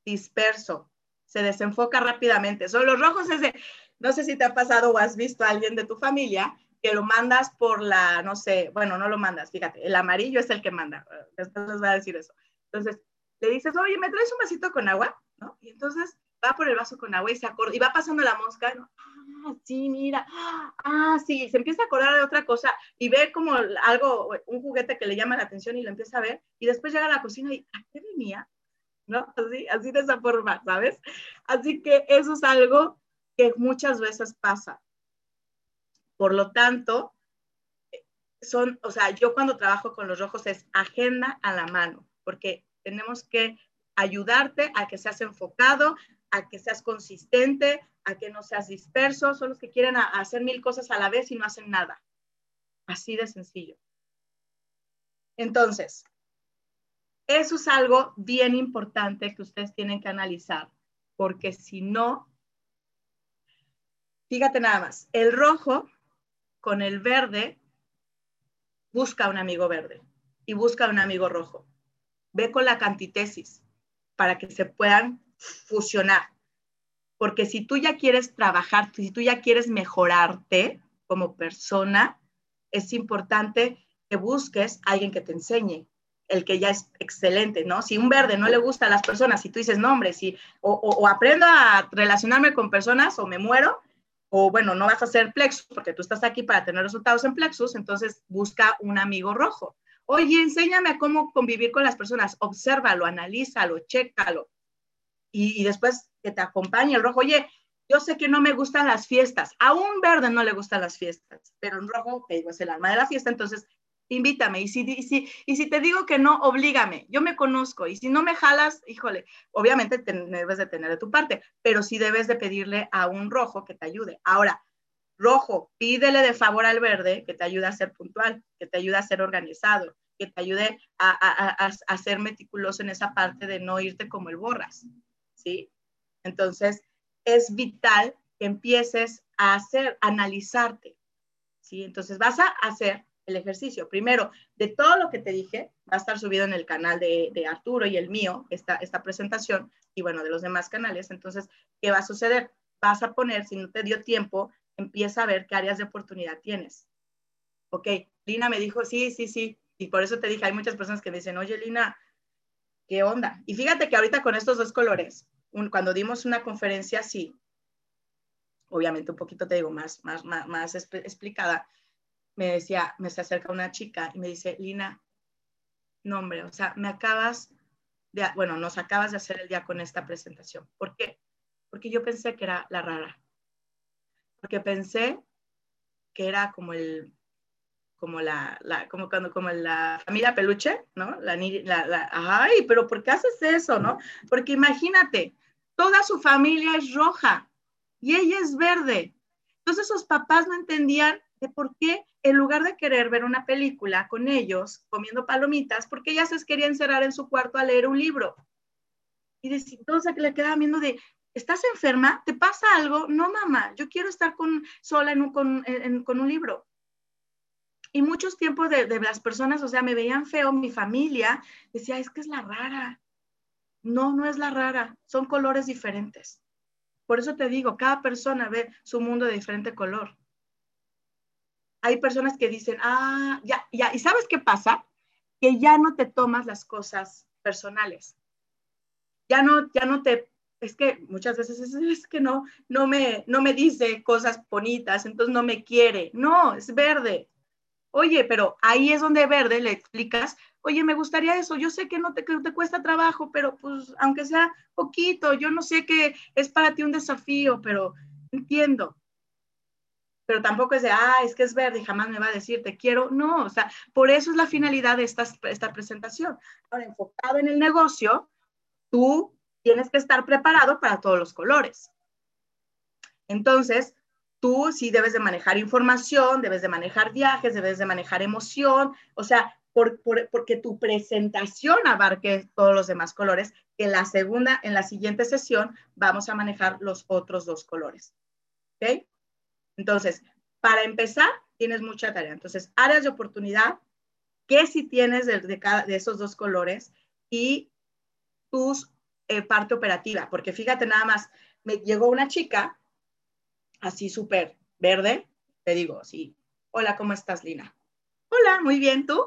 disperso, se desenfoca rápidamente. Son los rojos es de, no sé si te ha pasado o has visto a alguien de tu familia que lo mandas por la, no sé, bueno, no lo mandas, fíjate, el amarillo es el que manda, después les voy a decir eso. Entonces, le dices, oye, ¿me traes un vasito con agua? ¿No? Y entonces va por el vaso con agua y se acorda, y va pasando la mosca, ah, sí, mira, ah, sí, se empieza a acordar de otra cosa y ve como algo, un juguete que le llama la atención y lo empieza a ver, y después llega a la cocina y, ¿a qué venía? ¿No? Así, así de esa forma, ¿sabes? Así que eso es algo que muchas veces pasa. Por lo tanto, son, o sea, yo cuando trabajo con los rojos es agenda a la mano, porque tenemos que ayudarte a que seas enfocado, a que seas consistente, a que no seas disperso, son los que quieren hacer mil cosas a la vez y no hacen nada. Así de sencillo. Entonces, eso es algo bien importante que ustedes tienen que analizar, porque si no, fíjate nada más, el rojo con el verde busca un amigo verde y busca un amigo rojo. Ve con la cantitesis para que se puedan fusionar. Porque si tú ya quieres trabajar, si tú ya quieres mejorarte como persona, es importante que busques a alguien que te enseñe, el que ya es excelente, ¿no? Si un verde no le gusta a las personas, si tú dices, no, hombre, si, o, aprendo a relacionarme con personas o me muero, o bueno, no vas a hacer plexus porque tú estás aquí para tener resultados en plexus, entonces busca un amigo rojo. Oye, enséñame cómo convivir con las personas, obsérvalo, analízalo, chécalo, y, después que te acompañe el rojo. Oye, yo sé que no me gustan las fiestas, a un verde no le gustan las fiestas, pero un rojo, te digo, es el alma de la fiesta, entonces invítame. Y si, y si, y si te digo que no, oblígame. Yo me conozco. Y si no me jalas, híjole, obviamente debes de tener de tu parte, pero sí debes de pedirle a un rojo que te ayude. Ahora, rojo, pídele de favor al verde que te ayude a ser puntual, que te ayude a ser organizado, que te ayude a, a, a, a ser meticuloso en esa parte de no irte como el borras. ¿sí? Entonces, es vital que empieces a hacer, analizarte, ¿sí? Entonces, vas a hacer el ejercicio. Primero, de todo lo que te dije, va a estar subido en el canal de, Arturo y el mío, esta, esta presentación, y bueno, de los demás canales. Entonces, ¿qué va a suceder? vas a poner, si no te dio tiempo, empieza a ver qué áreas de oportunidad tienes. Ok, Lina me dijo, sí, sí, sí. Y por eso te dije, hay muchas personas que me dicen, oye, Lina, ¿qué onda? Y fíjate que ahorita con estos dos colores, cuando dimos una conferencia así, obviamente un poquito te digo más, más, más, más explicada, me decía, me se acerca una chica y me dice, Lina, no hombre, o sea, me acabas de, bueno, nos acabas de hacer el día con esta presentación. ¿Por qué? Porque yo pensé que era la rara. Porque pensé que era como el, como la, la como cuando, como la familia peluche, ¿no? La, la, la, ay, pero ¿por qué haces eso, no? Porque imagínate, toda su familia es roja y ella es verde. Entonces sus papás no entendían de por qué en lugar de querer ver una película con ellos comiendo palomitas, porque ella se quería encerrar en su cuarto a leer un libro. Y entonces le quedaba viendo de, ¿estás enferma? ¿Te pasa algo? No, mamá, yo quiero estar con, sola en un, con, con, un libro. Y muchos tiempos de, de, las personas, o sea, me veían feo, mi familia decía, es que es la rara. No, no es la rara, son colores diferentes. Por eso te digo, cada persona ve su mundo de diferente color hay personas que dicen, ah, ya, ya, ¿y sabes qué pasa? Que ya no te tomas las cosas personales. Ya no, ya no te, es que muchas veces es, que no, no me, no me dice cosas bonitas, entonces no me quiere. No, es verde. Oye, pero ahí es donde verde le explicas, oye, me gustaría eso, yo sé que no te, que te cuesta trabajo, pero pues aunque sea poquito, yo no sé que es para ti un desafío, pero entiendo pero tampoco es de, ah, es que es verde y jamás me va a decir te quiero. No, o sea, por eso es la finalidad de esta, esta presentación. Ahora, enfocado en el negocio, tú tienes que estar preparado para todos los colores. Entonces, tú sí debes de manejar información, debes de manejar viajes, debes de manejar emoción, o sea, por, por, porque tu presentación abarque todos los demás colores, que en la segunda, en la siguiente sesión, vamos a manejar los otros dos colores. ¿Ok? Entonces, para empezar, tienes mucha tarea. Entonces, áreas de oportunidad, ¿qué si tienes de, cada, de esos dos colores? Y tus eh, parte operativa, porque fíjate nada más, me llegó una chica así súper verde, te digo, sí, hola, ¿cómo estás, Lina? Hola, muy bien, ¿tú?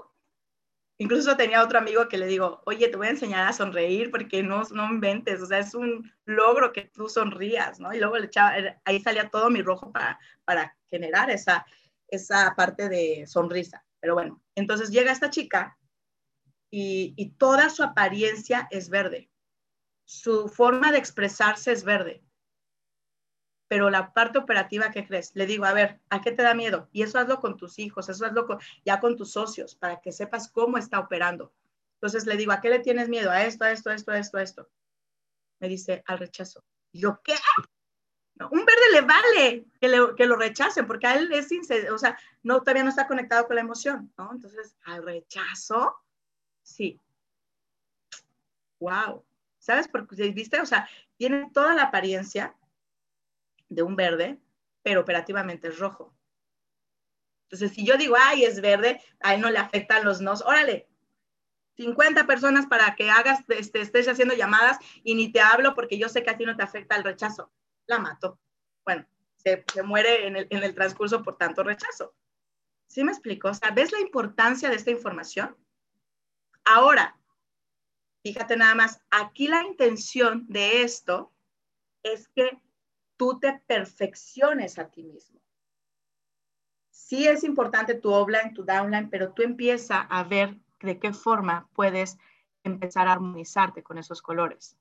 Incluso tenía otro amigo que le digo, oye, te voy a enseñar a sonreír porque no, no inventes, o sea, es un logro que tú sonrías, ¿no? Y luego le echaba, ahí salía todo mi rojo para, para generar esa, esa parte de sonrisa. Pero bueno, entonces llega esta chica y, y toda su apariencia es verde. Su forma de expresarse es verde pero la parte operativa, ¿qué crees? Le digo, a ver, ¿a qué te da miedo? Y eso hazlo con tus hijos, eso hazlo ya con tus socios, para que sepas cómo está operando. Entonces le digo, ¿a qué le tienes miedo? A esto, a esto, a esto, a esto, a esto. Me dice, al rechazo. Y yo, ¿qué? un verde le vale que, le, que lo rechacen, porque a él es sincero, o sea, no, todavía no está conectado con la emoción, ¿no? Entonces, al rechazo, sí. Wow. ¿Sabes? Porque, ¿viste? O sea, tiene toda la apariencia, de un verde, pero operativamente es rojo. Entonces, si yo digo, ay, es verde, a él no le afectan los nos, órale, 50 personas para que hagas, este, estés haciendo llamadas y ni te hablo porque yo sé que a ti no te afecta el rechazo. La mato. Bueno, se, muere en el, en el, transcurso por tanto rechazo. ¿Sí me explico? O sea, ¿ves la importancia de esta información? Ahora, fíjate nada más, aquí la intención de esto es que tú te perfecciones a ti mismo. Sí es importante tu offline, tu downline, pero tú empieza a ver de qué forma puedes empezar a armonizarte con esos colores,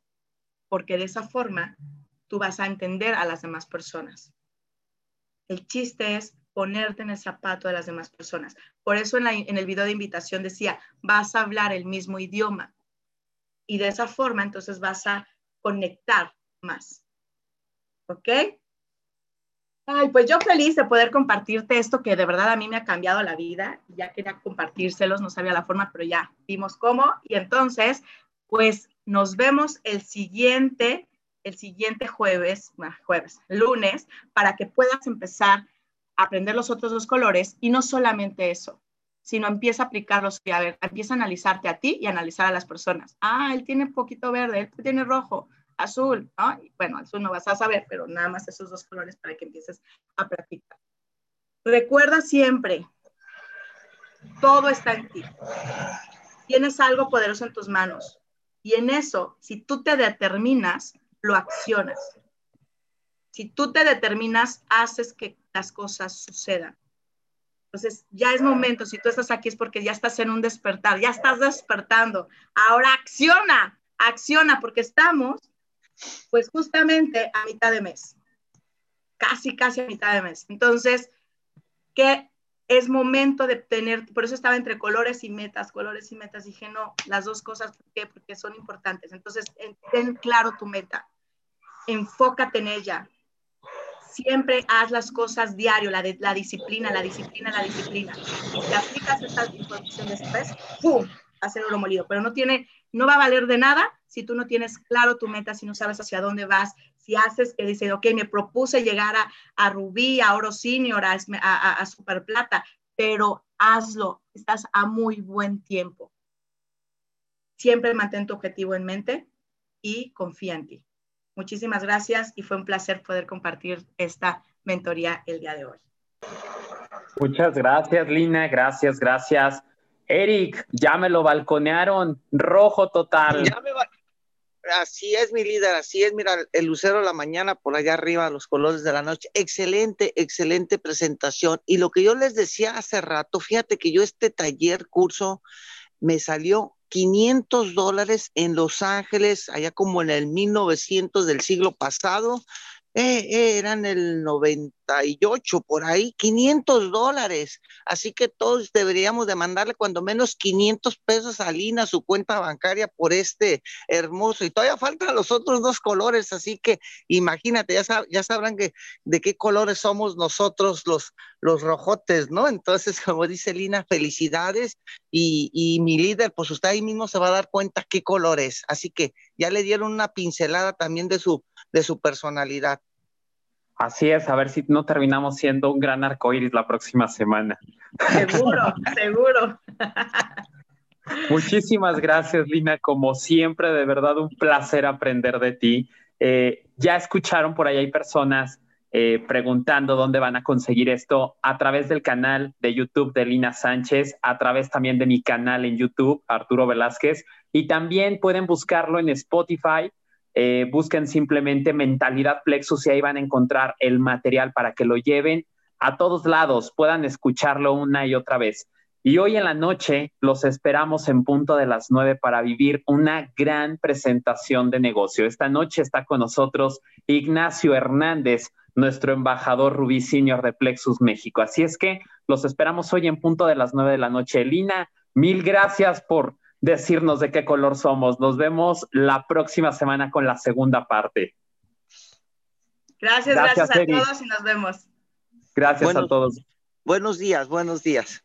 porque de esa forma tú vas a entender a las demás personas. El chiste es ponerte en el zapato de las demás personas. Por eso en, en, el video de invitación decía, vas a hablar el mismo idioma. Y de esa forma entonces vas a conectar más. ¿Ok? Ay, pues yo feliz de poder compartirte esto que de verdad a mí me ha cambiado la vida. Ya quería compartírselos, no sabía la forma, pero ya vimos cómo. Y entonces, pues nos vemos el siguiente, el siguiente jueves, jueves, lunes, para que puedas empezar a aprender los otros dos colores y no solamente eso, sino empieza a aplicarlos y a ver, empieza a analizarte a ti y a analizar a las personas. Ah, él tiene poquito verde, él tiene rojo. Azul, ¿no? bueno, azul no vas a saber, pero nada más esos dos colores para que empieces a practicar. Recuerda siempre, todo está en ti. Tienes algo poderoso en tus manos. Y en eso, si tú te determinas, lo accionas. Si tú te determinas, haces que las cosas sucedan. Entonces, ya es momento, si tú estás aquí es porque ya estás en un despertar, ya estás despertando. Ahora acciona, acciona, porque estamos, pues justamente a mitad de mes, casi, casi a mitad de mes. Entonces, ¿qué es momento de tener, por eso estaba entre colores y metas, colores y metas, dije, no, las dos cosas, ¿por qué? Porque son importantes. Entonces, ten claro tu meta, enfócate en ella. Siempre haz las cosas diario, la, de, la disciplina, la disciplina, la disciplina. Si aplicas esta información después, ¡pum! hacer oro molido, pero no tiene, no va a valer de nada si tú no tienes claro tu meta, si no sabes hacia dónde vas, si haces que dice, ok, me propuse llegar a, a Rubí, a Oro Senior, a, a, a Super Plata, pero hazlo, estás a muy buen tiempo. Siempre mantén tu objetivo en mente y confía en ti. Muchísimas gracias y fue un placer poder compartir esta mentoría el día de hoy. Muchas gracias, Lina. Gracias, gracias. Eric, ya me lo balconearon, rojo total. Ya me Así es, mi líder, así es. Mira, el lucero de la mañana por allá arriba, los colores de la noche. Excelente, excelente presentación. Y lo que yo les decía hace rato, fíjate que yo este taller, curso, me salió 500 dólares en Los Ángeles, allá como en el 1900 del siglo pasado. Eh, eran el 98 por ahí, 500 dólares. Así que todos deberíamos de mandarle cuando menos 500 pesos a Lina, su cuenta bancaria, por este hermoso. Y todavía faltan los otros dos colores, así que imagínate, ya, ya sabrán que, de qué colores somos nosotros los, los rojotes, ¿no? Entonces, como dice Lina, felicidades. Y, y mi líder, pues usted ahí mismo se va a dar cuenta qué color es. Así que ya le dieron una pincelada también de su de su personalidad. Así es, a ver si no terminamos siendo un gran arcoíris la próxima semana. Seguro, seguro. Muchísimas gracias, Lina. Como siempre, de verdad, un placer aprender de ti. Eh, ya escucharon por ahí, hay personas eh, preguntando dónde van a conseguir esto a través del canal de YouTube de Lina Sánchez, a través también de mi canal en YouTube, Arturo Velázquez, y también pueden buscarlo en Spotify eh, busquen simplemente mentalidad plexus y ahí van a encontrar el material para que lo lleven a todos lados, puedan escucharlo una y otra vez. Y hoy en la noche los esperamos en punto de las nueve para vivir una gran presentación de negocio. Esta noche está con nosotros Ignacio Hernández, nuestro embajador Rubí Senior de Plexus México. Así es que los esperamos hoy en punto de las nueve de la noche. Lina, mil gracias por decirnos de qué color somos. Nos vemos la próxima semana con la segunda parte. Gracias, gracias, a todos y nos vemos. Gracias a todos. Buenos días, buenos días.